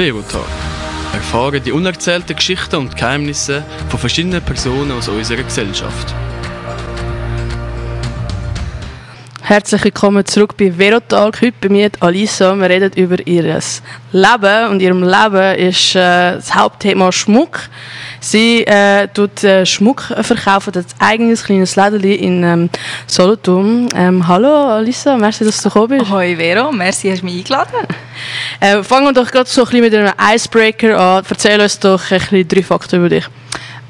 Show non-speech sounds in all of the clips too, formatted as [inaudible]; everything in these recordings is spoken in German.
Verotag. Erfahren die unerzählten Geschichten und Geheimnisse von verschiedenen Personen aus unserer Gesellschaft. Herzlich willkommen zurück bei Verotag. Heute bei mir Alisa. Wir reden über ihr Leben und ihrem Leben ist äh, das Hauptthema Schmuck. Sie äh, tut äh, Schmuck verkaufen, hat ein eigenes kleines Läden in ähm, Solothurn. Ähm, hallo Alisa, merci, dass du gekommen bist. Hoi Vero, merci, hast du mich eingeladen. Äh, fangen wir doch gerade so ein bisschen mit einem Icebreaker an. Erzähl uns doch ein bisschen drei Fakten über dich.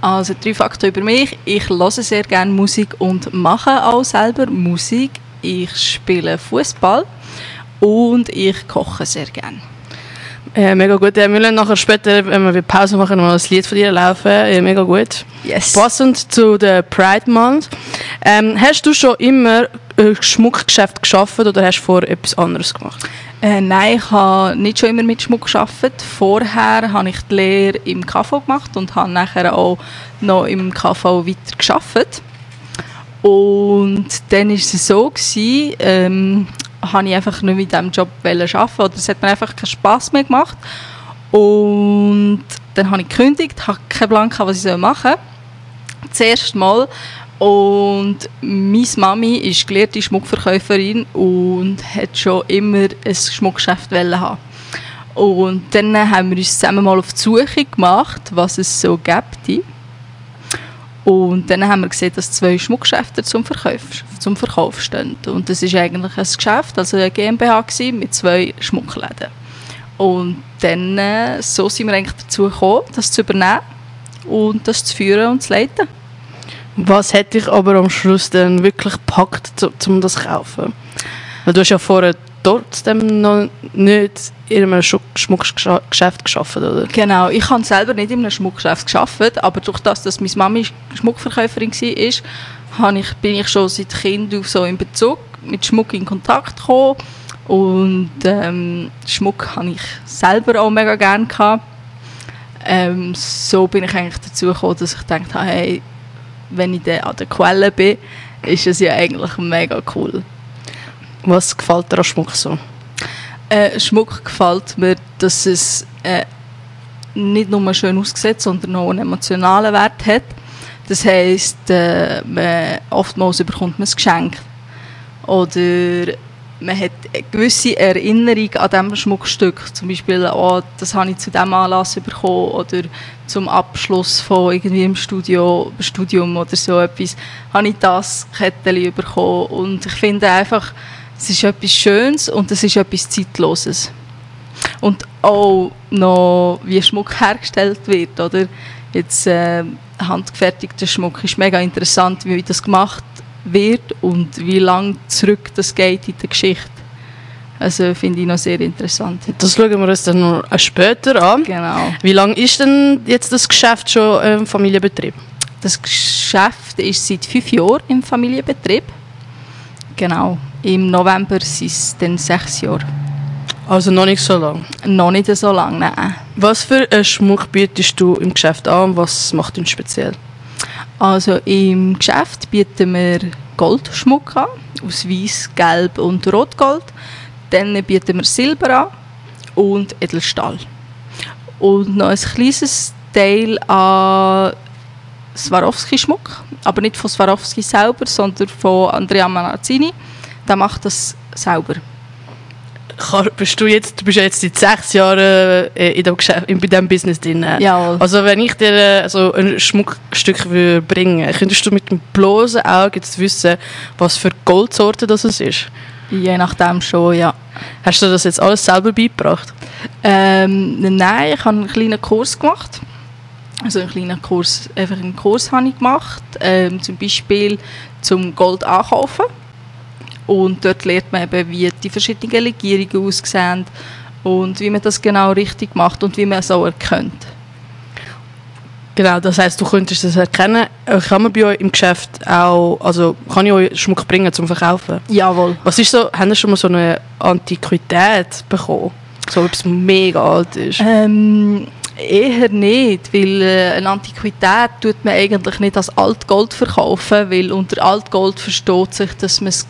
Also drei Fakten über mich. Ich höre sehr gerne Musik und mache auch selber Musik ich spiele Fußball und ich koche sehr gerne. Äh, mega gut. Ja, wir werden nachher später, wenn wir Pause machen, mal ein Lied von dir laufen. Äh, mega gut. Yes. Passend zu der Pride Month. Ähm, hast du schon immer ein Schmuckgeschäft geschafft oder hast du vor etwas anderes gemacht? Äh, nein, ich habe nicht schon immer mit Schmuck gearbeitet. Vorher habe ich die Lehre im KV gemacht und habe nachher auch noch im KV weiter gearbeitet. Und dann war es so, gewesen, ähm, habe ich einfach nicht mit diesem Job arbeiten oder es hat mir einfach keinen Spass mehr gemacht. Und dann habe ich gekündigt, habe keinen Plan was ich machen soll. Das erste Mal. Und meine Mami ist gelehrte Schmuckverkäuferin und hat schon immer ein Schmuckgeschäft haben. Und dann haben wir uns zusammen mal auf die Suche gemacht, was es so gibt. Und dann haben wir gesehen, dass zwei Schmuckgeschäfte zum Verkauf, zum Verkauf stehen. Und das ist eigentlich ein Geschäft, also eine GmbH mit zwei Schmuckläden. Und dann äh, so sind wir eigentlich dazu gekommen, das zu übernehmen und das zu führen und zu leiten. Was hätte ich aber am Schluss dann wirklich gepackt, um das zu kaufen? Weil du hast ja vorher trotzdem noch nicht in einem Schmuckgeschäft geschafft, oder? Genau, ich habe selber nicht in einem Schmuckgeschäft geschafft, aber durch das, dass meine Mami Schmuckverkäuferin war, ich, bin ich schon seit Kind auf so in Bezug mit Schmuck in Kontakt gekommen und ähm, Schmuck habe ich selber auch mega gerne gehabt. Ähm, so bin ich eigentlich dazu gekommen, dass ich gedacht habe, hey, wenn ich an der Quelle bin, ist es ja eigentlich mega cool. Was gefällt dir an Schmuck so? Äh, Schmuck gefällt mir, dass es äh, nicht nur schön aussieht, sondern auch einen emotionalen Wert hat. Das heisst, äh, man, oftmals bekommt man ein Geschenk. Oder man hat eine gewisse Erinnerung an diesem Schmuckstück. Zum Beispiel, oh, das habe ich zu diesem Anlass bekommen oder zum Abschluss von irgendwie im Studio, Studium oder so etwas, habe ich das Kettchen bekommen. Und ich finde einfach, es ist etwas Schönes und es ist etwas Zeitloses. Und auch noch, wie Schmuck [laughs] hergestellt wird, oder? Jetzt äh, handgefertigter Schmuck ist mega interessant, wie das gemacht wird und wie lange zurück das geht in der Geschichte. Also finde ich noch sehr interessant. Das schauen wir uns dann noch später an. Genau. Wie lange ist denn jetzt das Geschäft schon im Familienbetrieb? Das Geschäft ist seit fünf Jahren im Familienbetrieb. Genau. Im November sind es dann sechs Jahre. Also noch nicht so lange? Noch nicht so lange, nein. Was für einen Schmuck bietest du im Geschäft an und was macht ihn speziell? Also im Geschäft bieten wir Goldschmuck an, aus Weiß, Gelb und Rotgold. Dann bieten wir Silber an und Edelstahl. Und noch ein kleines Teil an Swarovski-Schmuck, aber nicht von Swarovski selber, sondern von Andrea Manazzini der macht das selber. Bist du, jetzt, du bist ja jetzt seit sechs Jahren äh, in dem Geschäft, in diesem Business drin. Ja. Also wenn ich dir äh, so ein Schmuckstück bringen könntest du mit dem bloßen Auge jetzt wissen, was für Goldsorte das ist? Je nachdem schon, ja. Hast du das jetzt alles selber beigebracht? Ähm, nein, ich habe einen kleinen Kurs gemacht. Also einen kleinen Kurs, einfach einen Kurs habe ich gemacht. Ähm, zum Beispiel zum Gold ankaufen und dort lernt man eben, wie die verschiedenen Legierungen aussehen und wie man das genau richtig macht und wie man es auch erkennt. Genau, das heißt, du könntest das erkennen. Kann man bei euch im Geschäft auch, also kann ich euch Schmuck bringen zum Verkaufen? Jawohl. Was ist so, haben Sie schon mal so eine Antiquität bekommen? So etwas mega alt ist? Ähm, eher nicht, weil äh, eine Antiquität tut man eigentlich nicht als Altgold verkaufen, weil unter Altgold versteht sich, dass man es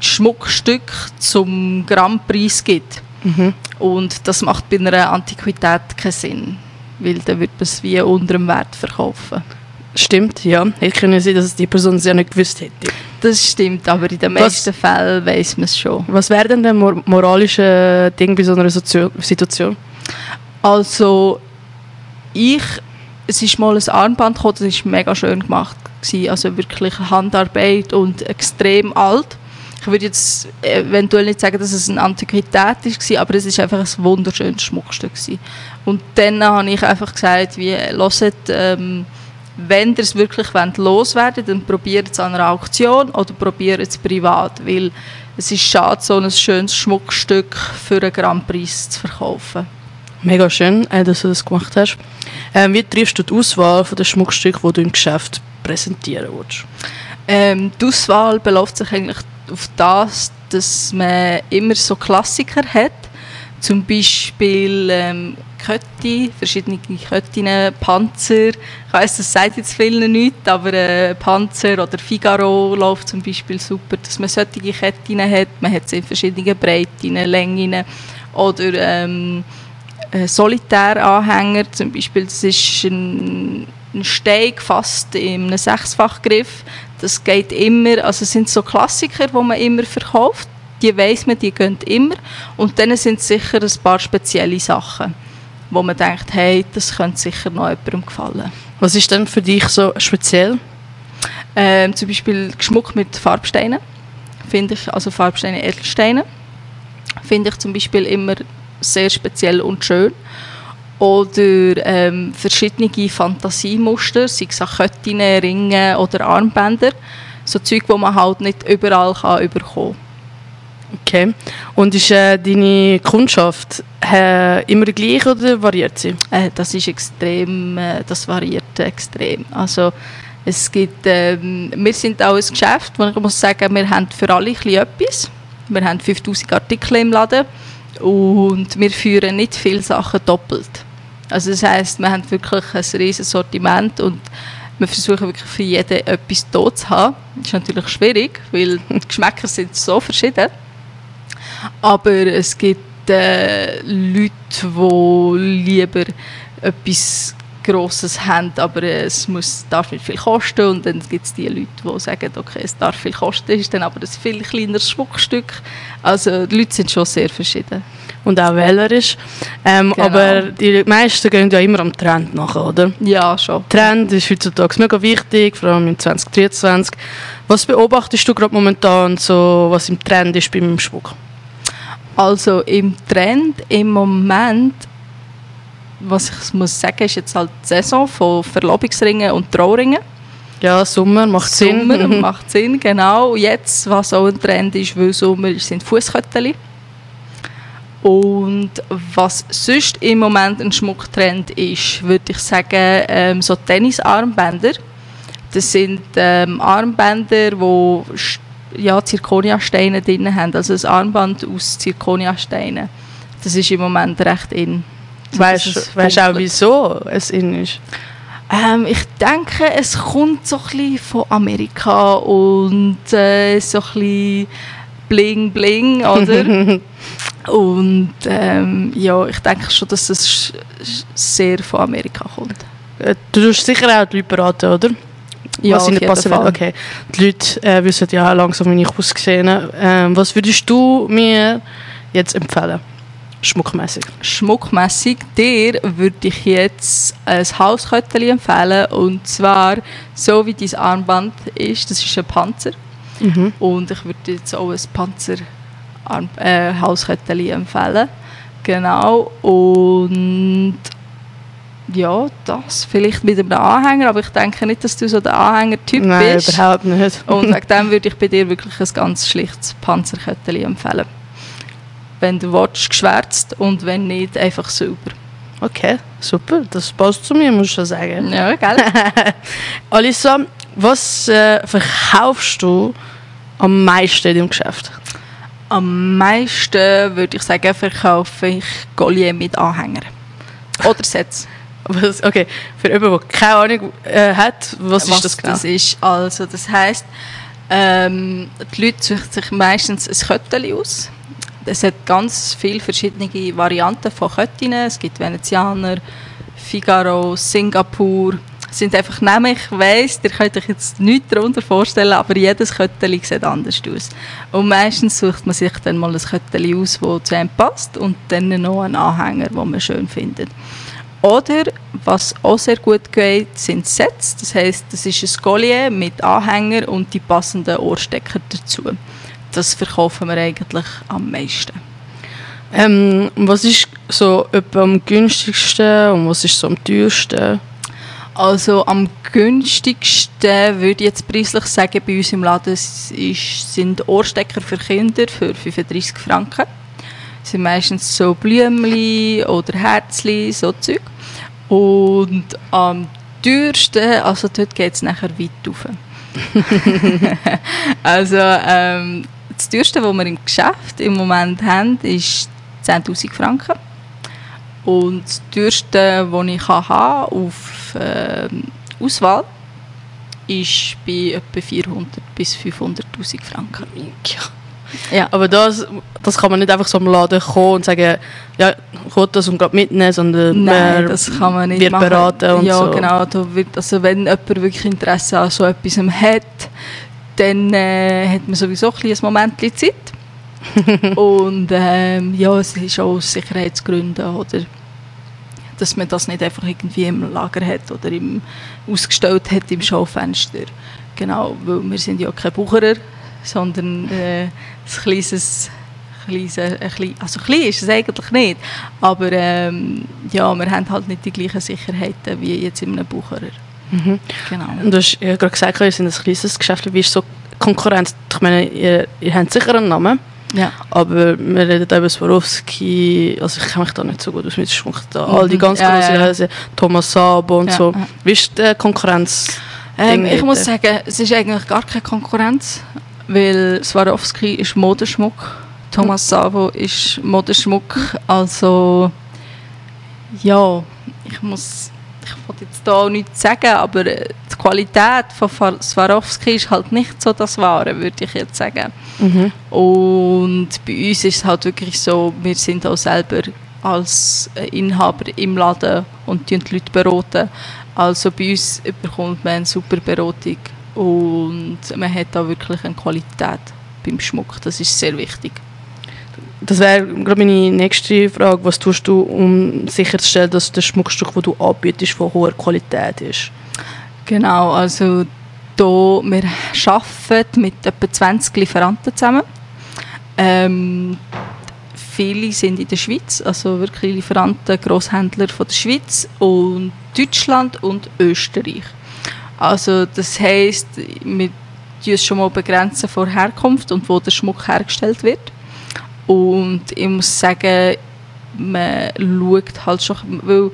Schmuckstück zum Grammpreis gibt. Und das macht bei einer Antiquität keinen Sinn, weil dann wird man es wie unter dem Wert verkaufen. Stimmt, ja. Hätte können sein, dass die Person es ja nicht gewusst hätte. Das stimmt, aber in den Was- meisten Fällen weiß man es schon. Was wäre denn der mor moralische Ding bei so einer Sozio Situation? Also, ich, es ist mal ein Armband gekommen, das war mega schön gemacht. Gewesen. Also wirklich Handarbeit und extrem alt. Ich würde jetzt eventuell nicht sagen, dass es eine Antiquität war, aber es ist einfach ein wunderschönes Schmuckstück. Gewesen. Und dann habe ich einfach gesagt, wie, hört, ähm, wenn ihr es wirklich wollt, loswerden dann probiert es an einer Auktion oder probiert es privat, weil es ist schade, so ein schönes Schmuckstück für einen Grandpreis zu verkaufen. Mega schön, äh, dass du das gemacht hast. Ähm, wie triffst du die Auswahl von den Stücke, die du im Geschäft präsentieren willst? Ähm, die Auswahl beläuft sich eigentlich auf das, dass man immer so Klassiker hat. Zum Beispiel ähm, Kötti, verschiedene Köttinnen, Panzer. Ich weiss, das sagt jetzt vielen nichts, aber äh, Panzer oder Figaro läuft zum Beispiel super, dass man solche Ketten hat. Man hat sie in verschiedenen Breiten, Längen oder ähm, äh, Solitäranhänger, zum Beispiel, das ist ein, ein Stein gefasst in einem Sechsfachgriff. Das geht immer, also es sind so Klassiker, die man immer verkauft. Die weiss man, die gehen immer. Und dann sind es sicher ein paar spezielle Sachen, wo man denkt, hey, das könnte sicher noch jemandem gefallen. Was ist denn für dich so speziell? Ähm, zum Beispiel Geschmuck mit Farbsteinen, finde ich, also Farbsteine, Edelsteine, finde ich zum Beispiel immer sehr speziell und schön. Oder ähm, verschiedene Fantasiemuster, sei es an Ketten, Ringen oder Armbänder. So Zeug, die man halt nicht überall kann bekommen Okay. Und ist äh, deine Kundschaft äh, immer gleich oder variiert sie? Äh, das ist extrem, äh, das variiert extrem. Also es gibt, ähm, wir sind auch ein Geschäft, wo ich muss sagen, wir haben für alle etwas. Wir haben 5000 Artikel im Laden und wir führen nicht viele Sachen doppelt. Also das heißt, wir haben wirklich ein riesiges Sortiment und wir versuchen wirklich für jeden etwas da zu haben. Das ist natürlich schwierig, weil die [laughs] Geschmäcker sind so verschieden. Aber es gibt äh, Leute, die lieber etwas Grosses haben, aber es muss, darf nicht viel kosten. Und dann gibt es die Leute, die sagen, okay, es darf viel kosten, ist dann aber ein viel kleineres Schmuckstück. Also die Leute sind schon sehr verschieden. Und auch wählerisch. Ähm, Genau. Aber die meisten gehen ja immer am Trend nach, oder? Ja, schon. Trend ist heutzutage mega wichtig, vor allem im 2023. Was beobachtest du gerade momentan, so, was im Trend ist beim Schmuck? Also im Trend im Moment, was ich muss sagen, ist jetzt halt die Saison von Verlobungsringen und Trauringen. Ja, Sommer macht Sinn. Sommer [laughs] macht Sinn, genau. Jetzt, was auch ein Trend ist, weil Sommer ist, sind Fußkötteli. Und was sonst im Moment ein Schmucktrend ist, würde ich sagen, ähm, so Tennisarmbänder. Das sind ähm, Armbänder, wo st- ja, Zirconiasteine drin haben. Also ein Armband aus Zirconiasteinen. Das ist im Moment recht in. Weißt du auch, wieso es in ist? Ähm, ich denke, es kommt so ein bisschen von Amerika und äh, so ein bisschen bling bling, oder? [laughs] und ähm, ja, ich denke schon, dass sch- sehr von Amerika kommt. Äh, Du tust sicher auch die Leute beraten, oder? Ja, was auf jeden Fall. wird. Okay. Die Leute äh, wissen ja langsam, wie ich aussehe. Ähm, was würdest du mir jetzt empfehlen? Schmuckmäßig. Schmuckmässig, dir würde ich jetzt ein Hauskötteli empfehlen und zwar so wie dein Armband ist, das ist ein Panzer Mhm. und ich würde jetzt auch ein Panzer Arm äh, Halskettchen empfehlen. Genau. Und ja, das vielleicht mit einem Anhänger, aber ich denke nicht, dass du so der Anhänger-Typ Nein, bist. überhaupt nicht. [laughs] Und wegen dem würde ich bei dir wirklich ein ganz schlichtes Panzerkettchen empfehlen. Wenn du willst, geschwärzt und wenn nicht, einfach sauber. Okay, super. Das passt zu mir, muss ich schon sagen. Ja, gell? [laughs] Alissa, was äh, verkaufst du am meisten in deinem Geschäft? Am meisten würde ich sagen, verkaufe ich Collier mit Anhänger. Oder Sets. [laughs] Was, okay, für jemanden, der keine Ahnung äh, hat, was, ist das genau? Das ist also, das heisst, ähm, die Leute suchen sich meistens ein Köttchen aus, es hat ganz viele verschiedene Varianten von Köttinnen. Es gibt Venezianer, Figaro, Singapur. Sind einfach Namen, ich weiss, ihr könnt euch jetzt nichts darunter vorstellen, aber jedes Kötteli sieht anders aus. Und meistens sucht man sich dann mal ein Kötteli aus, das zu einem passt und dann noch einen Anhänger, den man schön findet. Oder, was auch sehr gut geht, sind Sets. Das heisst, das ist ein Collier mit Anhänger und die passenden Ohrstecker dazu. Das verkaufen wir eigentlich am meisten. Ähm, was ist so etwa am günstigsten und was ist so am teuersten? Also am günstigsten würde ich jetzt preislich sagen, bei uns im Laden ist, sind Ohrstecker für Kinder für 35 Franken. Das sind meistens so Blümchen oder Herzli, so Zeug. Und am teuersten, also dort geht es nachher weit rauf. [laughs] also ähm, das teuerste, was wir im Geschäft im Moment haben, ist 10'000 Franken. Und das teuerste, das ich haben auf äh, Auswahl, ist bei etwa 400 bis 500'000 Franken. Ja. Ja. Aber das, das kann man nicht einfach so am Laden kommen und sagen, ja, ich das und gerade mitnehmen, sondern Nein, das kann man nicht wird machen. beraten und ja, so. genau. Also wenn jemand wirklich Interesse an so etwas hat, dann äh, hat man sowieso ein, ein Moment Zeit. [laughs] und ähm, ja, es ist auch aus Sicherheitsgründen, oder? Dass man das nicht einfach irgendwie im Lager hat oder im, ausgestellt hat im Schaufenster. Genau, weil wir sind ja keine Bucherer, sondern äh, ein kleines, kleines ein klein, also klein ist es eigentlich nicht, aber ähm, ja, wir haben halt nicht die gleichen Sicherheiten wie jetzt in einem Bucherer. Mhm. Genau. Und du hast ja gerade gesagt, ihr seid ein kleines Geschäft. Wie ist so Konkurrenz? Ich meine, ihr, ihr habt sicher einen Namen, Ja. aber wir reden über Swarovski, also ich kenne mich da nicht so gut aus mit Schmuck, da, all die Mhm. ganz Ja, großen ja. Häuser, Thomas Sabo und so. Wie ist die Konkurrenz? Ähm, ich muss sagen, es ist eigentlich gar keine Konkurrenz, weil Swarovski ist Modeschmuck, Thomas Savo ist Modeschmuck, also ja, ich muss, ich wollte jetzt da auch nichts sagen, aber äh, Qualität von Swarovski ist halt nicht so das Wahre, würde ich jetzt sagen. Mhm. Und bei uns ist es halt wirklich so, wir sind auch selber als äh, Inhaber im Laden und die Leute beraten. Also bei uns bekommt man eine super Beratung und man hat da wirklich eine Qualität beim Schmuck. Das ist sehr wichtig. Das wäre gerade meine nächste Frage. Was tust du, um sicherzustellen, dass das Schmuckstück, das du anbietest, von hoher Qualität ist? Genau, also da, wir arbeiten mit etwa 20 Lieferanten zusammen. Ähm, viele sind in der Schweiz, also wirklich Lieferanten, Grosshändler von der Schweiz und Deutschland und Österreich. Also das heisst, wir uns schon mal begrenzen vor Herkunft und wo der Schmuck hergestellt wird. Und ich muss sagen, man schaut halt schon, weil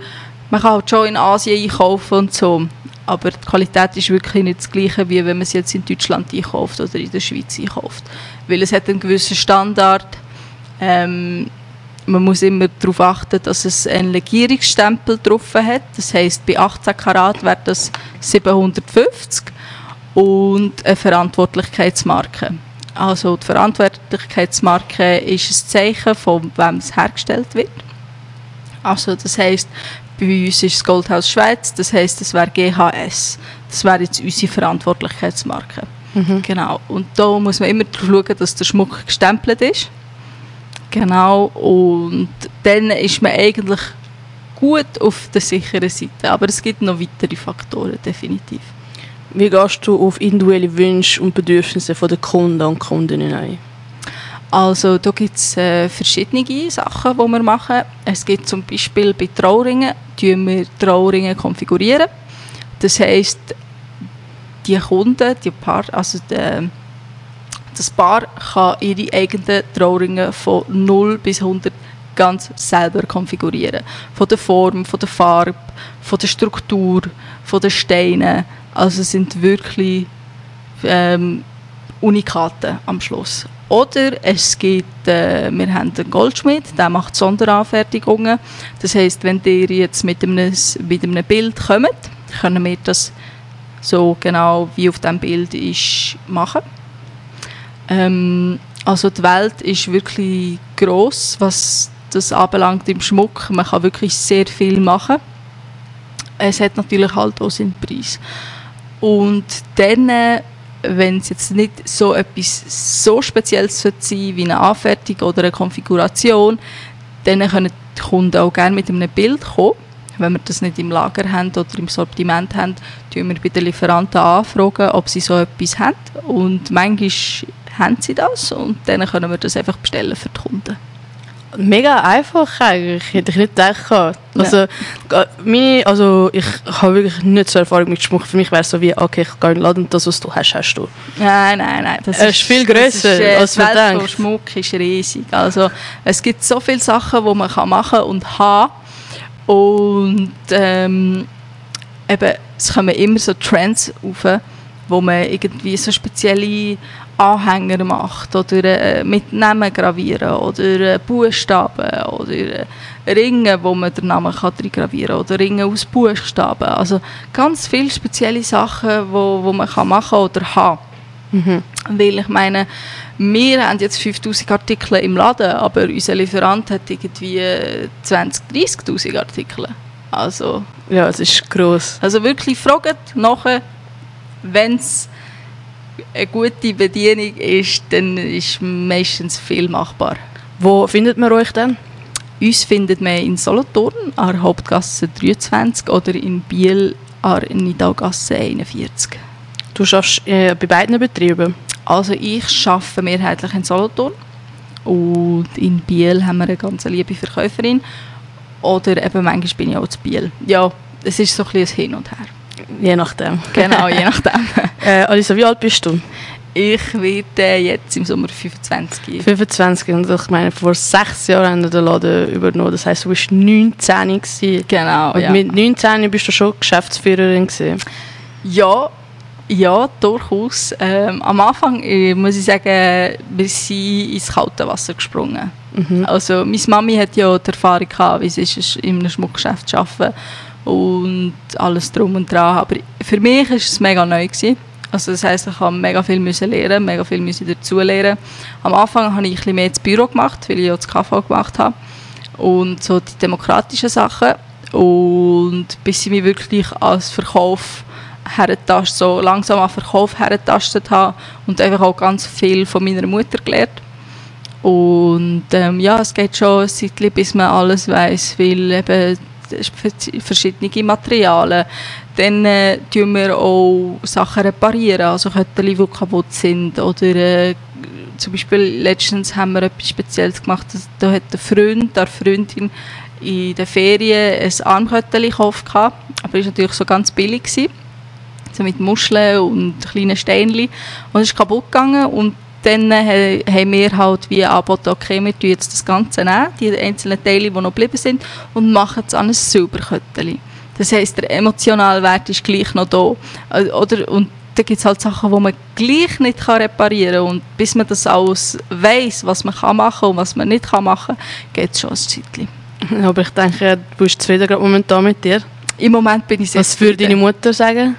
man kann halt schon in Asien einkaufen und so, aber die Qualität ist wirklich nicht das gleiche, wie wenn man es jetzt in Deutschland einkauft oder in der Schweiz einkauft. Weil es hat einen gewissen Standard. Ähm, man muss immer darauf achten, dass es einen Legierungsstempel drauf hat. Das heisst, bei 18 Karat wäre das 750 und eine Verantwortlichkeitsmarke. Also die Verantwortlichkeitsmarke ist ein Zeichen, von wem es hergestellt wird. Also das heisst, bei uns ist das Goldhaus Schweiz, das heisst, das wäre GHS. Das wäre jetzt unsere Verantwortlichkeitsmarke. Genau. Und da muss man immer darauf schauen, dass der Schmuck gestempelt ist. Genau. Und dann ist man eigentlich gut auf der sicheren Seite. Aber es gibt noch weitere Faktoren, definitiv. Wie gehst du auf individuelle Wünsche und Bedürfnisse der Kunden und Kundinnen ein? Also da gibt es äh, verschiedene Sachen, die wir machen. Es gibt zum Beispiel bei Trauringen, tun wir Trauringen konfigurieren. Das heisst, die Kunden, die Paar, also der, das Paar kann ihre eigenen Trauringen von 0 bis 100 ganz selber konfigurieren. Von der Form, von der Farbe, von der Struktur, von den Steinen. Also es sind wirklich ähm, Unikate am Schluss. Oder es gibt, äh, wir haben einen Goldschmied, der macht Sonderanfertigungen. Das heisst, wenn ihr jetzt mit einem, mit einem Bild kommt, können wir das so genau wie auf dem Bild ist machen. Ähm, Also die Welt ist wirklich groß, was das anbelangt im Schmuck. Man kann wirklich sehr viel machen. Es hat natürlich halt auch seinen Preis. Und dann, wenn es jetzt nicht so etwas so Spezielles sein wie eine Anfertigung oder eine Konfiguration, dann können die Kunden auch gerne mit einem Bild kommen. Wenn wir das nicht im Lager haben oder im Sortiment haben, tun wir bei den Lieferanten anfragen, ob sie so etwas haben. Und manchmal haben sie das und dann können wir das einfach bestellen für die Kunden. Mega einfach eigentlich, hätte ich nicht gedacht. Also, ja. meine, also ich habe wirklich nicht so Erfahrung mit Schmuck. Für mich wäre es so wie, okay, ich gehe in den Laden und das, was du hast, hast du. Nein, nein, nein. Das es ist, viel grösser, ist, äh, als man denkt. Schmuck ist riesig. Also es gibt so viele Sachen, die man machen kann und haben. Und ähm, eben, es kommen immer so Trends auf, wo man irgendwie so spezielle Anhänger macht oder äh, mit Namen gravieren oder äh, Buchstaben oder äh, Ringe, wo man den Namen kann gravieren oder Ringe aus Buchstaben. Also ganz viele spezielle Sachen, wo, wo man kann machen oder haben. Mhm. Weil ich meine, wir haben jetzt 5000 Artikel im Laden, aber unser Lieferant hat irgendwie 20, 30.000 Artikel. Also, ja, es ist gross. Also wirklich fragt nachher, wenn es eine gute Bedienung ist, dann ist meistens viel machbar. Wo findet man euch denn? Uns findet man in Solothurn an der Hauptgasse 23 oder in Biel an der Nidaugasse 41. Du arbeitest äh, bei beiden Betrieben? Also ich arbeite mehrheitlich in Solothurn und in Biel haben wir eine ganz liebe Verkäuferin oder eben manchmal bin ich auch zu Biel. Ja, es ist so ein bisschen Hin und Her. Je nachdem. [laughs] Genau, je nachdem. [laughs] äh, Alisa, wie alt bist du? Ich werde jetzt im Sommer 25. 25 und ich meine, vor sechs Jahren haben wir den Laden übernommen. Das heisst, du warst 19 gewesen. Genau, Und ja. mit 19 bist du schon Geschäftsführerin gewesen. Ja, ja, durchaus. Ähm, am Anfang äh, muss ich sagen, wir sind ins kalte Wasser gesprungen. Mhm. Also meine Mami hat ja die Erfahrung gehabt, wie es ist, in einem Schmuckgeschäft zu arbeiten und alles drum und dran. Aber für mich war es mega neu. Gewesen. Also das heisst, ich musste mega viel lernen, mega viel müssen dazu lernen. Am Anfang habe ich bisschen mehr das Büro gemacht, weil ich auch das KV gemacht habe. Und so die demokratischen Sachen. Und bis ich mich wirklich als Verkauf hergetastet, so langsam an Verkauf hergetastet habe und einfach auch ganz viel von meiner Mutter gelernt. Und ähm, ja, es geht schon ein Zeitchen, bis man alles weiß, weil eben verschiedene Materialien. Dann äh, tun wir auch Sachen reparieren, also Köttel, die kaputt sind. Oder äh, zum Beispiel letztens haben wir etwas Spezielles gemacht. Da hat der Freund, der Freundin in den Ferien ein Armköttel gekauft, aber es war natürlich so ganz billig. Gewesen. So mit Muscheln und kleinen Steinchen. Und es ist kaputt gegangen und dann äh, haben wir halt wie angeboten, okay, wir tun jetzt das Ganze nehmen, die einzelnen Teile, die noch geblieben sind, und machen es an ein Silberköttchen. Das heisst, der emotionale Wert ist gleich noch da. Äh, oder, und da gibt es halt Sachen, die man gleich nicht kann reparieren kann. Und bis man das alles weiss, was man kann machen und was man nicht kann machen kann, geht es schon ein Zeitchen. Aber ich denke, du bist zufrieden momentan mit dir. Im Moment bin ich sehr Was würde deine Mutter sagen?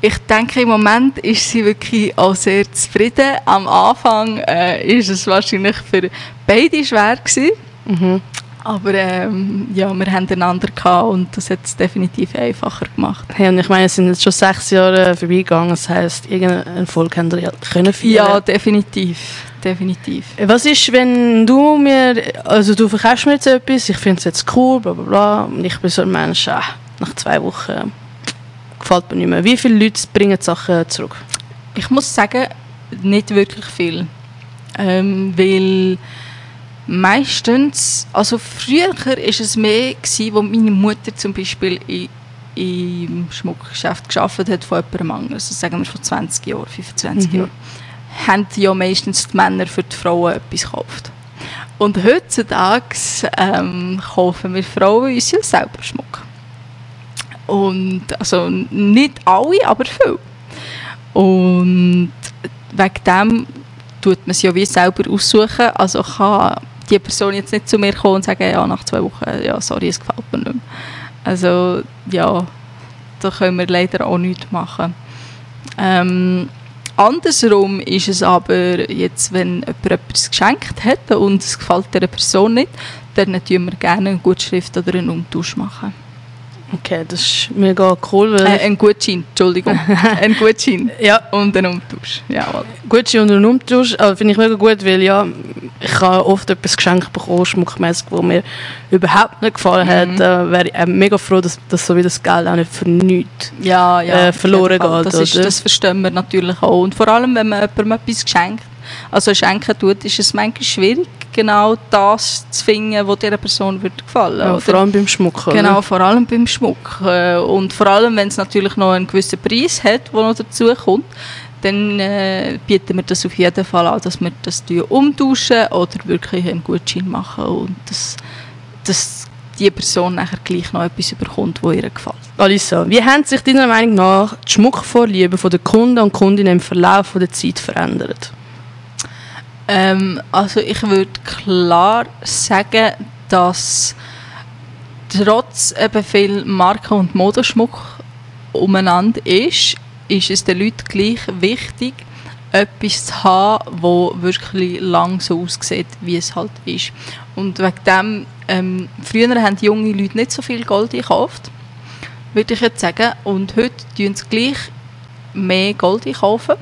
Ich denke, im Moment ist sie wirklich auch sehr zufrieden. Am Anfang äh, ist es wahrscheinlich für beide schwer gewesen. Mhm. Aber ähm, ja, wir haben einander gehabt und das hat es definitiv einfacher gemacht. Hey, und ich meine, es sind jetzt schon sechs Jahre vorbeigegangen, das heisst, irgendeinen Erfolg haben wir ja können feiern. Ja, definitiv, definitiv. Was ist, wenn du mir, also du verkaufst mir jetzt etwas, ich finde es jetzt cool, bla bla bla, und ich bin so ein Mensch, ah, nach zwei Wochen gefällt mir nicht mehr. Wie viele Leute bringen die Sachen zurück? Ich muss sagen, nicht wirklich viel. Ähm, weil meistens, also früher war es mehr, gewesen, wo meine Mutter zum Beispiel in, im Schmuckgeschäft geschafft hat von jemandem anderes, also sagen wir von 20 Jahren, 25 mhm. Jahren, haben ja meistens die Männer für die Frauen etwas gekauft. Und heutzutage ähm, kaufen wir Frauen uns ja selber Schmuck. Und also nicht alle, aber viele. Und wegen dem tut man es ja wie selber aussuchen. Also kann die Person jetzt nicht zu mir kommen und sagen, ja, nach zwei Wochen, ja, sorry, es gefällt mir nicht mehr. Also, ja, da können wir leider auch nichts machen. Ähm, Andersrum ist es aber jetzt, wenn jemand etwas geschenkt hat und es gefällt der Person nicht, dann tun wir gerne eine Gutschrift oder einen Umtausch machen. Okay, das ist mega cool. Weil Äh, ein Gutschein, Entschuldigung. [laughs] ein Gutschein ja, und ein Umtausch. Jawohl. Gutschein und einen Umtausch also finde ich mega gut, weil ja, ich habe oft etwas geschenkt bekommen, schmuckmäßig, wo mir überhaupt nicht gefallen hat. Da wäre ich äh, mega froh, dass, dass so wie das Geld auch nicht für nichts Ja, ja. Äh, verloren geht, Das, ist, das verstehen wir natürlich auch. Und vor allem, wenn man jemandem etwas geschenkt, also schenken tut, ist es manchmal schwierig, genau das zu finden, was dieser Person würde gefallen ja, oder? vor allem beim Schmuck. oder? Genau, vor allem beim Schmuck. Und vor allem, wenn es natürlich noch einen gewissen Preis hat, der noch dazu kommt, dann äh, bieten wir das auf jeden Fall an, dass wir das umtauschen oder wirklich einen Gutschein machen und dass, dass die Person nachher gleich noch etwas bekommt, was ihr gefällt. Alissa, wie haben sich deiner Meinung nach die Schmuckvorlieben der Kunden und Kundinnen im Verlauf der Zeit verändert? Ähm, also ich würde klar sagen, dass trotz eben viel Marken- und Modeschmuck umeinander ist, ist es den Leuten gleich wichtig, etwas zu haben, wo wirklich lang so aussieht, wie es halt ist. Und wegen dem, ähm, früher haben junge Leute nicht so viel Gold gekauft, würde ich jetzt sagen, und heute tun sie gleich mehr Gold kaufen.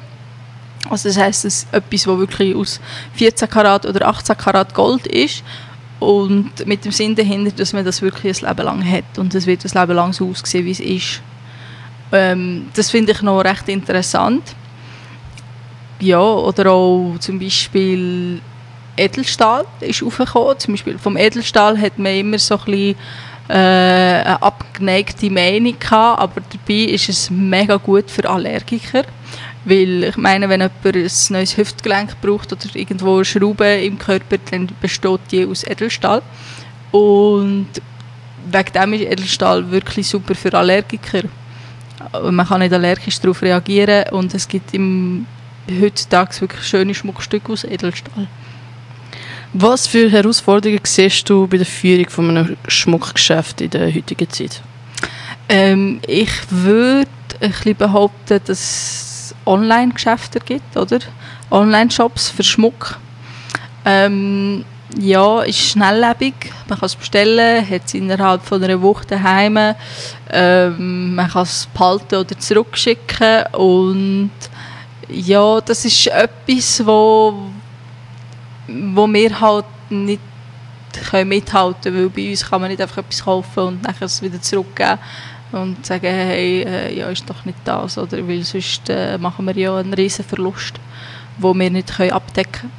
Also das heisst, es etwas, was wirklich aus 14 Karat oder 18 Karat Gold ist und mit dem Sinn dahinter, dass man das wirklich ein Leben lang hat und es wird ein Leben lang so aussehen, wie es ist. Ähm, das finde ich noch recht interessant. Ja, oder auch zum Beispiel Edelstahl ist aufgekommen. Zum Beispiel vom Edelstahl hat man immer so ein bisschen äh, eine abgeneigte Meinung gehabt, aber dabei ist es mega gut für Allergiker. Weil ich meine, wenn jemand ein neues Hüftgelenk braucht oder irgendwo eine Schraube im Körper, dann besteht die aus Edelstahl. Und wegen dem ist Edelstahl wirklich super für Allergiker. Man kann nicht allergisch darauf reagieren und es gibt im heutzutage wirklich schöne Schmuckstücke aus Edelstahl. Was für Herausforderungen siehst du bei der Führung von einem Schmuckgeschäft in der heutigen Zeit? Ähm, ich würde ein bisschen behaupten, dass Online-Geschäfte gibt, oder? Online-Shops für Schmuck. Ähm, ja, ist schnelllebig. Man kann es bestellen, hat es innerhalb von einer Woche daheim. Ähm, man kann es behalten oder zurückschicken und ja, das ist etwas, wo, wo wir halt nicht können mithalten weil bei uns kann man nicht einfach etwas kaufen und nachher es wieder zurückgeben und sagen, hey, äh, ja, ist doch nicht das, oder weil sonst äh, machen wir ja einen riesen Verlust, wo wir nicht können abdecken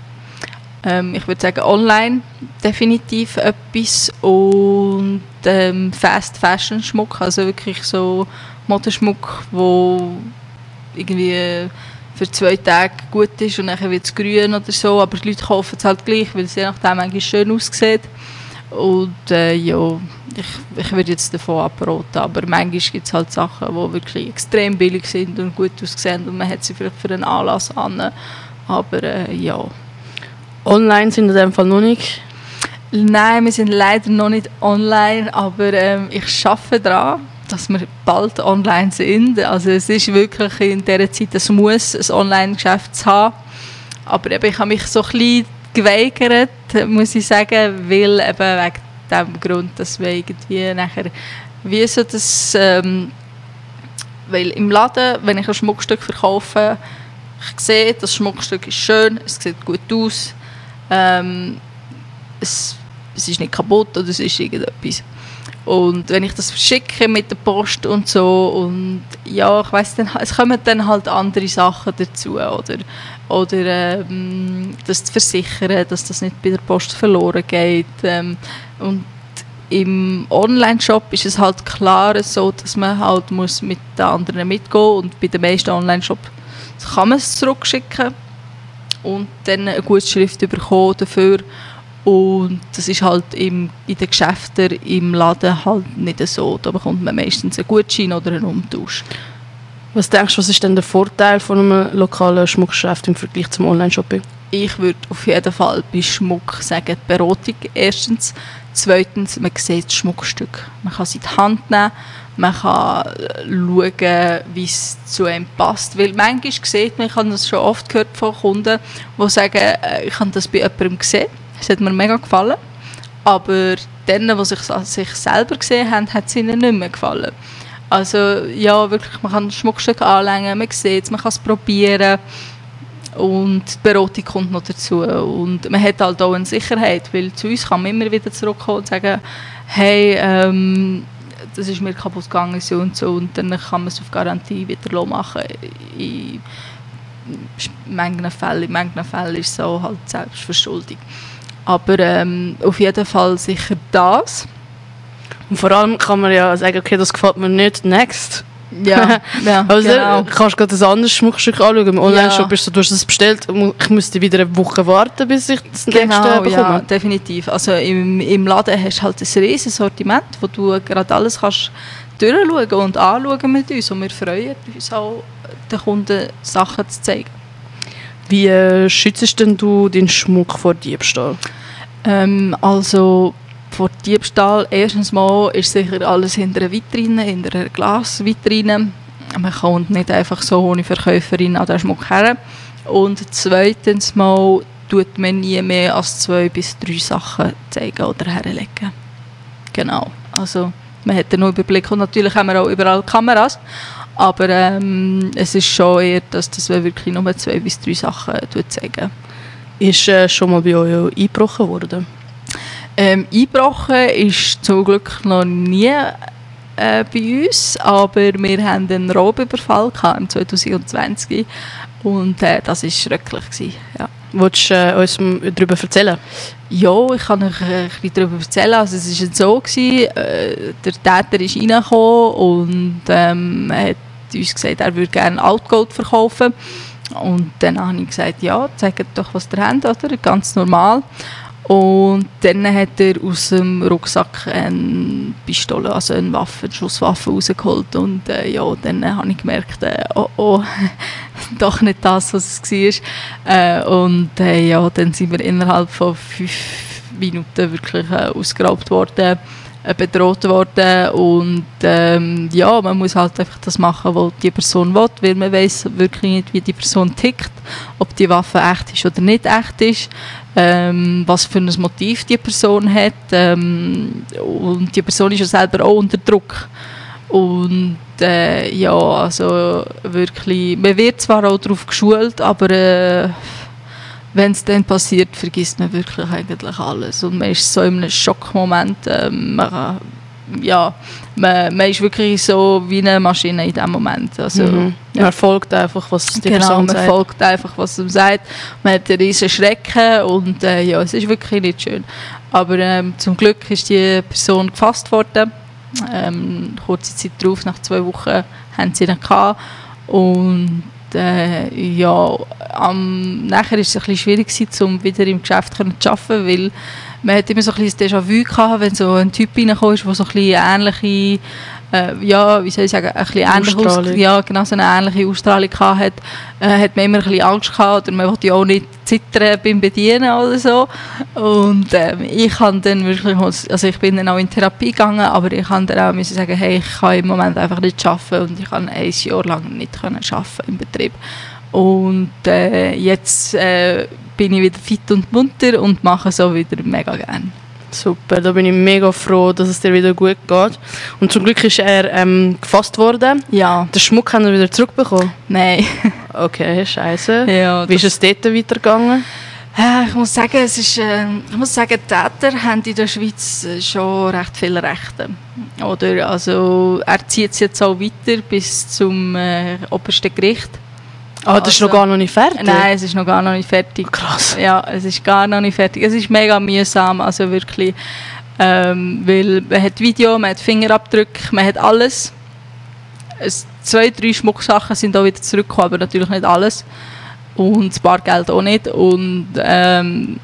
ähm, Ich würde sagen, online definitiv etwas und ähm, Fast Fashion Schmuck, also wirklich so Modeschmuck, wo irgendwie äh, für zwei Tage gut ist und dann wird es grün oder so, aber die Leute kaufen es halt gleich, weil es je nachdem eigentlich schön aussieht. Und äh, ja, ich, ich würde jetzt davon abraten, aber manchmal gibt es halt Sachen, die wirklich extrem billig sind und gut aussehen und man hat sie vielleicht für einen Anlass an. Aber äh, ja. Online sind in dem Fall noch nicht. Nein, wir sind leider noch nicht online, aber ähm, ich arbeite daran, dass wir bald online sind. Also es ist wirklich in dieser Zeit, es muss ein Online-Geschäft zu haben. Aber eben, ich habe mich so ein bisschen geweigert, muss ich sagen, weil eben wegen dem Grund, dass wir irgendwie nachher wie so das, ähm, weil im Laden, wenn ich ein Schmuckstück verkaufe, ich sehe, das Schmuckstück ist schön, es sieht gut aus, ähm, es, es ist nicht kaputt oder es ist irgendetwas. Und wenn ich das verschicke mit der Post und so und ja, ich weiß dann, es kommen dann halt andere Sachen dazu oder oder ähm, das zu versichern, dass das nicht bei der Post verloren geht. Ähm, und im Online-Shop ist es halt klar so, dass man halt muss mit den anderen mitgehen und bei den meisten Online-Shops kann man es zurückschicken und dann eine Gutschrift bekommen dafür und das ist halt im, in den Geschäften im Laden halt nicht so. Da bekommt man meistens einen Gutschein oder einen Umtausch. Was denkst du, was ist denn der Vorteil von einem lokalen Schmuckgeschäft im Vergleich zum Online-Shopping? Ich würde auf jeden Fall bei Schmuck sagen, die Beratung erstens. Zweitens, man sieht das Schmuckstück. Man kann es in die Hand nehmen, man kann äh, schauen, wie es zu einem passt. Weil manchmal sieht man, ich habe das schon oft gehört von Kunden, die sagen, äh, ich habe das bei jemandem gesehen, es hat mir mega gefallen, aber denen, die sich, sich selber gesehen haben, hat es ihnen nicht mehr gefallen. Also ja, wirklich, man kann Schmuckstück anlegen, man sieht es, man kann es probieren und die Beratung kommt noch dazu und man hat halt auch eine Sicherheit, weil zu uns kann man immer wieder zurückkommen und sagen, hey, ähm, das ist mir kaputt gegangen so und so und dann kann man es auf Garantie wieder machen. In manchen Fällen, in manchen Fällen ist es so halt Selbstverschuldung. Aber ähm, auf jeden Fall sicher das. Und vor allem kann man ja sagen, okay, das gefällt mir nicht, next. Ja, [laughs] ja also genau. kannst du gerade ein anderes Schmuckstück anschauen. Im Online-Shop bist du, du hast es bestellt, ich müsste wieder eine Woche warten, bis ich das nächste Genau, bekomme. ja, definitiv. Also im, im Laden hast du halt ein riesiges Sortiment, wo du gerade alles kannst durchschauen und anschauen mit uns. Und wir freuen uns auch, den Kunden Sachen zu zeigen. Wie äh, schützt denn du den Schmuck vor Diebstahl? Ähm, also vor Diebstahl, erstens mal ist sicher alles hinter einer Vitrine, hinter einer Glasvitrine. Man kommt nicht einfach so ohne Verkäuferin an den Schmuck her. Und zweitens mal tut man nie mehr als zwei bis drei Sachen zeigen oder herlegen. Genau, also man hat einen Überblick und natürlich haben wir auch überall Kameras, aber ähm, es ist schon eher, dass das wirklich nur zwei bis drei Sachen zeigen. Ist äh, schon mal bei euch eingebrochen worden? Ähm, eingebrochen ist zum Glück noch nie äh, bei uns, aber wir hatten einen Raubüberfall im 2020 und äh, das war schrecklich. Gewesen, ja. Willst du äh, uns darüber erzählen? Ja, ich kann euch ein bisschen darüber erzählen. Also es war so, gewesen, äh, der Täter ist reingekommen und ähm, hat uns gesagt, er würde gerne Altgold verkaufen. Und dann habe ich gesagt, ja, zeigt doch, was ihr habt, oder? ganz normal. Und dann hat er aus dem Rucksack eine Pistole, also eine Waffe, eine Schusswaffe rausgeholt. Und äh, ja, dann habe ich gemerkt, äh, oh, oh, [laughs] doch nicht das, was es war. Äh, und äh, ja, dann sind wir innerhalb von fünf Minuten wirklich äh, ausgeraubt worden, bedroht worden. Und ähm, ja, man muss halt einfach das machen, was die Person will, weil man weiß wirklich nicht, wie die Person tickt, ob die Waffe echt ist oder nicht echt ist ähm, was für ein Motiv die Person hat. Ähm, und die Person ist ja selber auch unter Druck. Und äh, ja, also wirklich, man wird zwar auch darauf geschult, aber äh, wenn es dann passiert, vergisst man wirklich eigentlich alles. Und man ist so in einem Schockmoment. Äh, man, ja, man, man ist wirklich so wie eine Maschine in dem Moment. Also, mhm. ja. Man folgt einfach, was die genau, Person man sagt. folgt einfach, was er sagt. Man hat einen riesen Schrecken und äh, ja, es ist wirklich nicht schön. Aber ähm, zum Glück ist die Person gefasst worden. Ähm, kurze Zeit darauf, nach zwei Wochen, haben sie ihn gehabt. Und äh, ja, am, nachher war es ein bisschen schwierig, um wieder im Geschäft zu arbeiten, weil man hat immer so ein bisschen Déjà-vu gehabt, wenn so ein Typ reingekommen der so ein bisschen ähnliche, äh, ja, wie soll ich sagen, ein bisschen ähnlich aus, ja, genau, so eine ähnliche Ausstrahlung gehabt hat, äh, hat man immer ein bisschen Angst gehabt oder man wollte ja auch nicht zittern beim Bedienen oder so. Und äh, ich habe dann wirklich, also ich bin dann auch in Therapie gegangen, aber ich habe dann auch müssen sagen, hey, ich kann im Moment einfach nicht arbeiten und ich kann ein Jahr lang nicht können arbeiten im Betrieb. Und äh, jetzt äh, bin ich wieder fit und munter und mache so wieder mega gerne. Super, da bin ich mega froh, dass es dir wieder gut geht. Und zum Glück ist er ähm, gefasst worden. Ja. Den Schmuck haben wir wieder zurückbekommen? Nein. Okay, scheiße. Ja, Wie ist es dort weitergegangen? Ja, ich muss sagen, es ist, äh, ich muss sagen, Täter haben in der Schweiz schon recht viele Rechte. Oder, also, er zieht es jetzt auch weiter bis zum äh, obersten Gericht. Ah, das ist noch gar noch nicht fertig? Nein, es ist noch gar noch nicht fertig. Krass. Ja, es ist gar noch nicht fertig. Es ist mega mühsam, also wirklich. Ähm, weil man hat Video, man hat Fingerabdrücke, man hat alles. Es, zwei, drei Schmucksachen sind auch wieder zurückgekommen, aber natürlich nicht alles. Und das Bargeld auch nicht. Und ähm,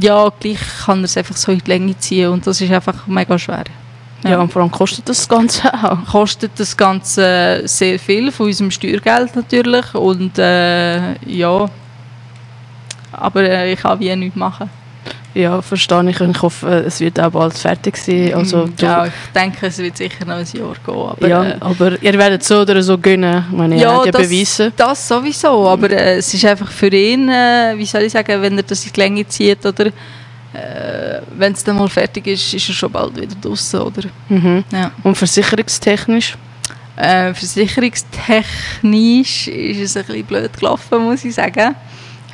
ja, gleich kann er es einfach so in die Länge ziehen und das ist einfach mega schwer. Ja, und vor allem kostet das Ganze [laughs] auch. kostet das Ganze sehr viel von unserem Steuergeld natürlich und äh, ja, aber äh, ich kann wie nichts machen. Ja, verstehe ich. Und ich hoffe, es wird auch bald fertig sein. Also, Mhm. ja, ich denke, es wird sicher noch ein Jahr gehen. Aber, ja, äh, aber ihr werdet so oder so gönnen. Meine, ihr Ja, habt ja das- bewiesen. Das sowieso, aber äh, es ist einfach für ihn, äh, wie soll ich sagen, wenn er das in die Länge zieht oder äh, wenn es dann mal fertig ist, ist er schon bald wieder draußen, oder? Mhm. Ja. Und versicherungstechnisch? Äh, versicherungstechnisch ist es ein bisschen blöd gelaufen, muss ich sagen.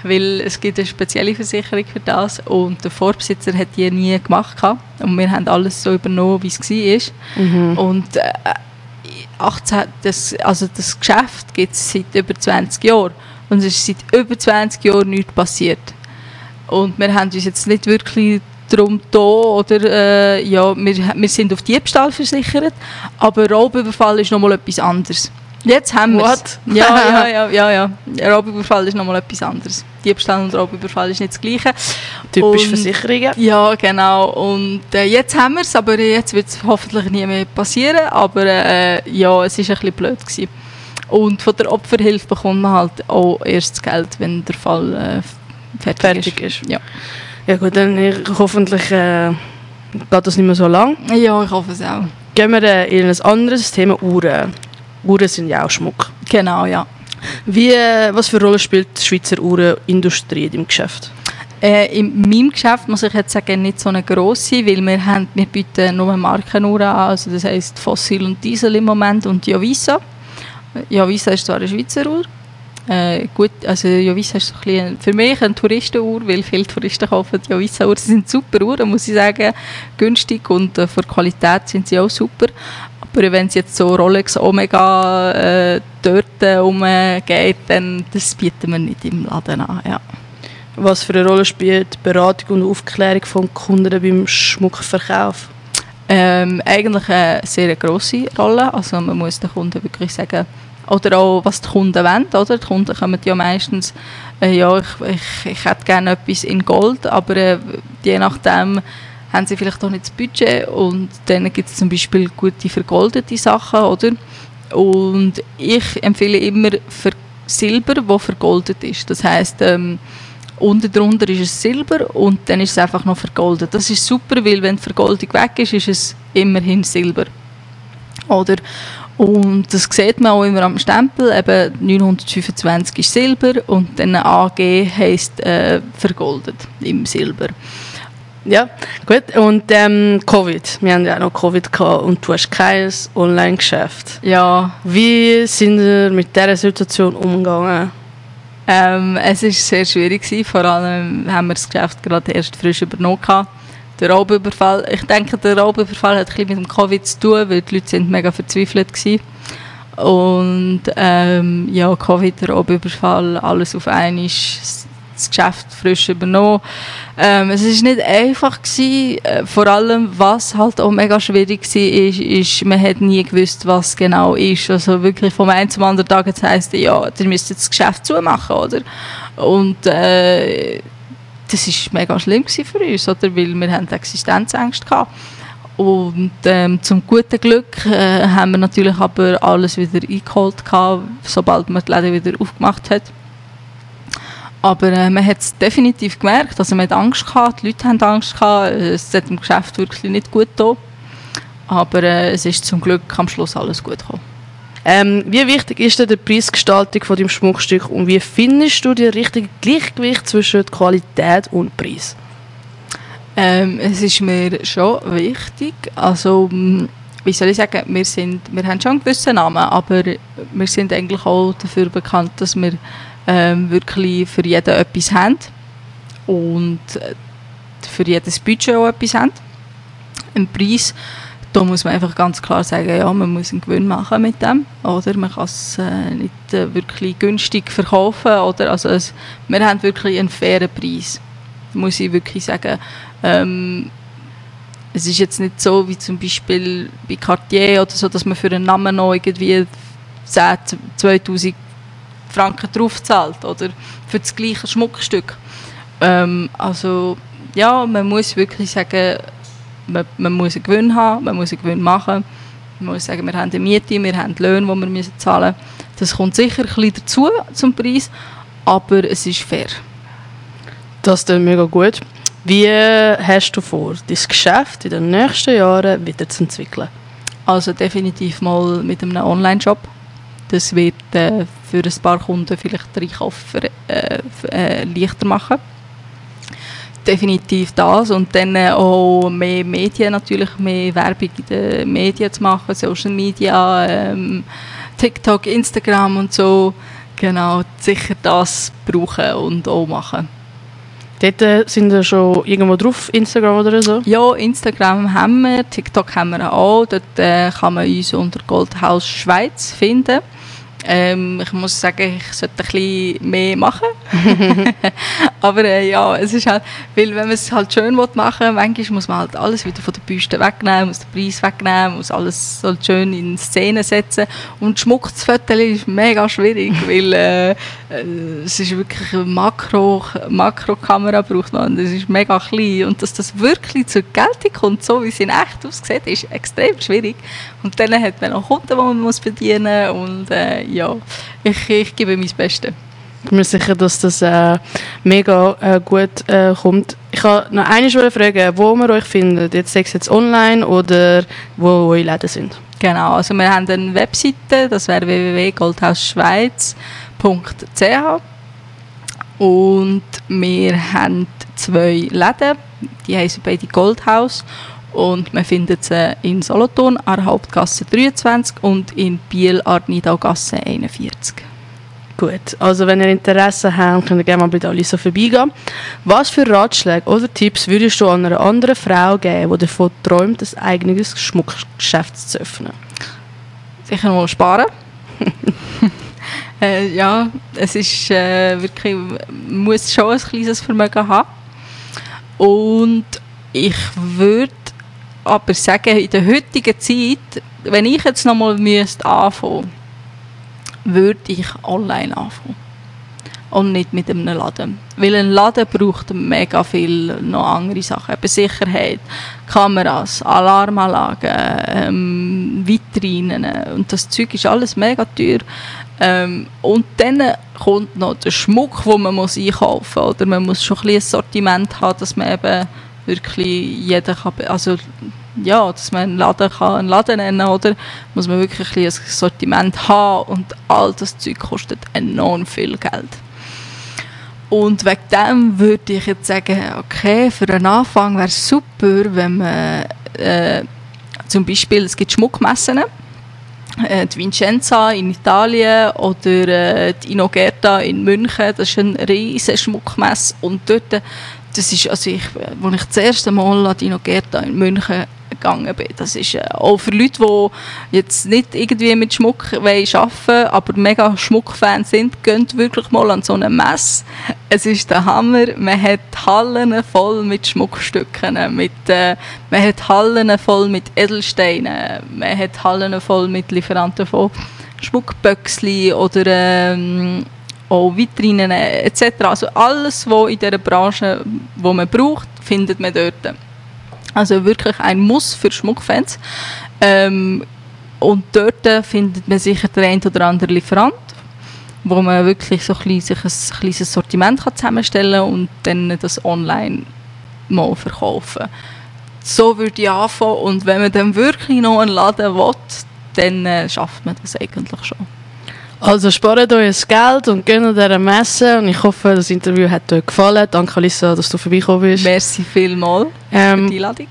Weil es gibt eine spezielle Versicherung für das und der Vorbesitzer hat die nie gemacht. gehabt. Und wir haben alles so übernommen, wie es war. Mhm. Und äh, 18, das, also das Geschäft gibt es seit über 20 Jahren. Und es ist seit über 20 Jahren nichts passiert. Und wir haben uns jetzt nicht wirklich darum da oder äh, ja, wir, wir sind auf Diebstahl versichert, aber Raubüberfall ist nochmal etwas anderes. Jetzt haben wir What? Ja, ja, [laughs] ja, ja, ja. Raubüberfall ist nochmal etwas anderes. Diebstahl und Raubüberfall ist nicht das Gleiche. Typisch Und- Versicherungen? Ja, genau. Und äh, jetzt haben wir es, aber jetzt wird es hoffentlich nie mehr passieren. Aber äh, ja, es war ein bisschen blöd. Gewesen. Und von der Opferhilfe bekommt man halt auch erst das Geld, wenn der Fall äh, fertig, Fertig ist. ist. Ja. Ja gut, dann ich, hoffentlich äh, geht das nicht mehr so lang. ja, ich hoffe es auch. Gehen wir äh, in ein anderes Thema, Uhren. Uhren sind ja auch Schmuck. Genau, ja. Wie, äh, was für eine Rolle spielt die Schweizer Uhrenindustrie im Geschäft? Äh, in meinem Geschäft muss ich jetzt sagen, nicht so eine grosse, weil wir, haben, wir bieten nur Markenuhren an, also das heisst Fossil und Diesel im Moment und Jovisa. Jovisa ist zwar eine Schweizer Uhr, äh, gut, also Jovisa ist so ein bisschen, für mich eine Touristenuhr, weil viele Touristen kaufen die Jovisa-Uhren. Sie sind super Uhren, muss ich sagen, günstig und äh, von Qualität sind sie auch super. Aber wenn es jetzt so Rolex Omega äh, dort äh, umgeht, dann das bieten wir nicht im Laden an, ja. Was für eine Rolle spielt Beratung und Aufklärung von Kunden beim Schmuckverkauf? Ähm, eigentlich eine sehr grosse Rolle. Also man muss den Kunden wirklich sagen, oder auch was die Kunden wollen. Oder? Die Kunden kommen ja meistens, äh, ja, ich, ich, ich hätte gerne etwas in Gold, aber äh, je nachdem haben sie vielleicht auch nicht das Budget und dann gibt es zum Beispiel gute vergoldete Sachen, oder? Und ich empfehle immer für Silber, wo vergoldet ist. Das heißt, ähm, unten drunter ist es Silber und dann ist es einfach noch vergoldet. Das ist super, weil wenn die Vergoldung weg ist, ist es immerhin Silber. Oder? Und das sieht man auch immer am Stempel, eben 925 ist Silber und dann AG heisst äh, vergoldet im Silber. Ja, gut. Und ähm, Covid. Wir haben ja auch noch Covid gehabt und du hast kein Online-Geschäft. Ja, Wie sind wir mit dieser Situation umgegangen? Ähm, es war sehr schwierig, gewesen. vor allem haben wir das Geschäft gerade erst frisch übernommen. Gehabt. Der Raubüberfall, ich denke, der Raubüberfall hat ein mit dem Covid zu tun, weil die Leute sind mega verzweifelt waren. Und ähm, ja, Covid, der Raubüberfall, alles auf einmal, das Geschäft frisch übernommen. Ähm, es war nicht einfach, gewesen, äh, vor allem was halt auch mega schwierig war, ist, ist, man hat nie gewusst, was genau ist. Also wirklich vom einen zum anderen Tag heisst, ja, ihr müsst jetzt das Geschäft zumachen, oder? Und äh, das war mega schlimm für uns, oder? Weil wir haben Existenzängste gehabt. Und ähm, zum guten Glück äh, haben wir natürlich aber alles wieder eingeholt gehabt, sobald man die Läden wieder aufgemacht hat. Aber äh, man hat es definitiv gemerkt, also man hat Angst gehabt, die Leute haben Angst gehabt, es hat dem Geschäft wirklich nicht gut getan. Aber äh, es ist zum Glück am Schluss alles gut gekommen. Ähm, wie wichtig ist denn die Preisgestaltung von deinem Schmuckstück und wie findest du die richtige Gleichgewicht zwischen Qualität und Preis? Ähm, es ist mir schon wichtig, also mh, wie soll ich sagen, wir, sind, wir haben schon einen gewissen Namen, aber wir sind eigentlich auch dafür bekannt, dass wir ähm, wirklich für jeden etwas haben und äh, für jedes Budget auch etwas haben. Ein Preis, da muss man einfach ganz klar sagen, ja, man muss einen Gewinn machen mit dem, oder? Man kann es äh, nicht äh, wirklich günstig verkaufen, oder? Also es, wir haben wirklich einen fairen Preis, muss ich wirklich sagen. Ähm, es ist jetzt nicht so wie zum Beispiel bei Cartier oder so, dass man für einen Namen noch irgendwie 10, 2000 Franken drauf zahlt oder für das gleiche Schmuckstück. Ähm, also ja, man muss wirklich sagen, man, man muss einen Gewinn haben, man muss einen Gewinn machen. Man muss sagen, wir haben eine Miete, wir haben Löhne, die wir müssen zahlen müssen. Das kommt sicher ein bisschen dazu zum Preis, aber es ist fair. Das dann mega gut. Wie hast du vor, dein Geschäft in den nächsten Jahren weiterzuentwickeln? Also definitiv mal mit einem Online-Shop. Das wird äh, für ein paar Kunden vielleicht den Einkauf äh, äh, leichter machen. Definitiv das und dann äh, auch mehr Medien natürlich, mehr Werbung in den Medien zu machen, Social Media, ähm, TikTok, Instagram und so. Genau, sicher das brauchen und auch machen. Dort äh, sind wir schon irgendwo drauf, Instagram oder so? Ja, Instagram haben wir, TikTok haben wir auch. Dort äh, kann man uns unter Goldhaus Schweiz finden. Ähm, ich muss sagen, ich sollte ein bisschen mehr machen. [laughs] [laughs] Aber äh, ja, es ist halt, weil wenn man es halt schön machen will, manchmal muss man halt alles wieder von der Büste wegnehmen, muss den Preis wegnehmen, muss alles halt schön in Szene setzen. Und Schmuck zu fotografieren ist mega schwierig, [laughs] weil äh, äh, es ist wirklich eine Makro, Makrokamera braucht man. Das ist mega klein. Und dass das wirklich zur Geltung kommt, so wie es in echt aussieht, ist extrem schwierig. Und dann hat man noch Kunden, die man muss bedienen muss. Und äh, ja, ich, ich gebe mein Bestes. Ich bin mir sicher, dass das äh, mega äh, gut äh, kommt. Ich wollte noch eine fragen, wo man euch findet. Jetzt sei es jetzt online oder wo eure Läden sind. Genau, also wir haben eine Webseite, das wäre www.goldhausschweiz.ch und wir haben zwei Läden, die heißen beide Goldhaus und man findet sie in Solothurn an Hauptgasse 23 und in Biel an der Gasse 41. Gut, also wenn ihr Interesse habt, könnt ihr gerne mal bei der Alisa vorbeigehen. Was für Ratschläge oder Tipps würdest du einer anderen Frau geben, die davon träumt, ein eigenes Schmuckgeschäft zu öffnen? Sicher mal sparen. [laughs] äh, ja, es ist äh, wirklich, man muss schon ein kleines Vermögen haben. Und ich würde aber sagen, in der heutigen Zeit, wenn ich jetzt nochmal müsste anfangen, würde ich online anfangen. Und nicht mit einem Laden. Weil ein Laden braucht mega viel noch andere Sachen. Eben Sicherheit, Kameras, Alarmanlagen, ähm, Vitrinen. Und das Zeug ist alles mega teuer. Ähm, und dann kommt noch der Schmuck, den man muss einkaufen muss. Oder man muss schon ein, ein Sortiment haben, dass man eben wirklich jeder kann, also ja, dass man einen Laden kann einen Laden nennen oder muss man wirklich ein, ein Sortiment haben und all das Zeug kostet enorm viel Geld. Und wegen dem würde ich jetzt sagen, okay, für einen Anfang wäre es super, wenn man äh, zum Beispiel, es gibt Schmuckmessen, äh, die Vincenza in Italien oder äh, die Inogerta in München, das ist ein riesiger Schmuckmesse und dort, das ist, also ich, als ich das erste Mal an die Inogerta in München gegangen bin. Das ist äh, auch für Leute, die jetzt nicht irgendwie mit Schmuck arbeiten wollen, aber mega Schmuckfans sind, gehen wirklich mal an so eine Messe. Es ist der Hammer. Man hat Hallen voll mit Schmuckstücken, mit, äh, man hat Hallen voll mit Edelsteinen, man hat Hallen voll mit Lieferanten von Schmuckböckchen oder ähm, auch Vitrinen etc. Also alles, was in dieser Branche, wo man braucht, findet man dort. Also wirklich ein Muss für Schmuckfans. Ähm, und dort findet man sicher den ein oder anderen Lieferant, wo man wirklich so ein, sich ein kleines Sortiment kann zusammenstellen und dann das online mal verkaufen. So würde ich anfangen und wenn man dann wirklich noch einen Laden will, dann äh, schafft man das eigentlich schon. Also spart euch Geld und geht an dieser Messe und ich hoffe, das Interview hat euch gefallen. Danke Alissa, dass du vorbeigekommen bist. Merci vielmals ähm, für die Einladung.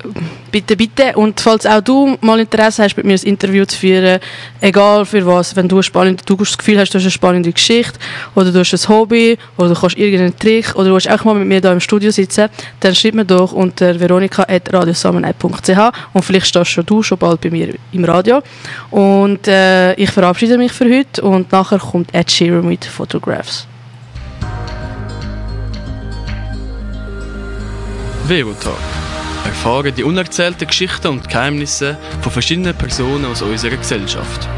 Bitte, bitte. Und falls auch du mal Interesse hast, mit mir ein Interview zu führen, egal für was, wenn du, spannende, du das Gefühl hast, du hast eine spannende Geschichte oder du hast ein Hobby oder du kannst irgendeinen Trick oder du willst auch mal mit mir hier im Studio sitzen, dann schreib mir doch unter veronika.radiosamenheit.ch und vielleicht stehst du schon bald bei mir im Radio. Und äh, ich verabschiede mich für heute und nachher kommt Ed Sheeran mit Photographs. Velotag. Erfahre die unerzählten Geschichten und Geheimnisse von verschiedenen Personen aus unserer Gesellschaft.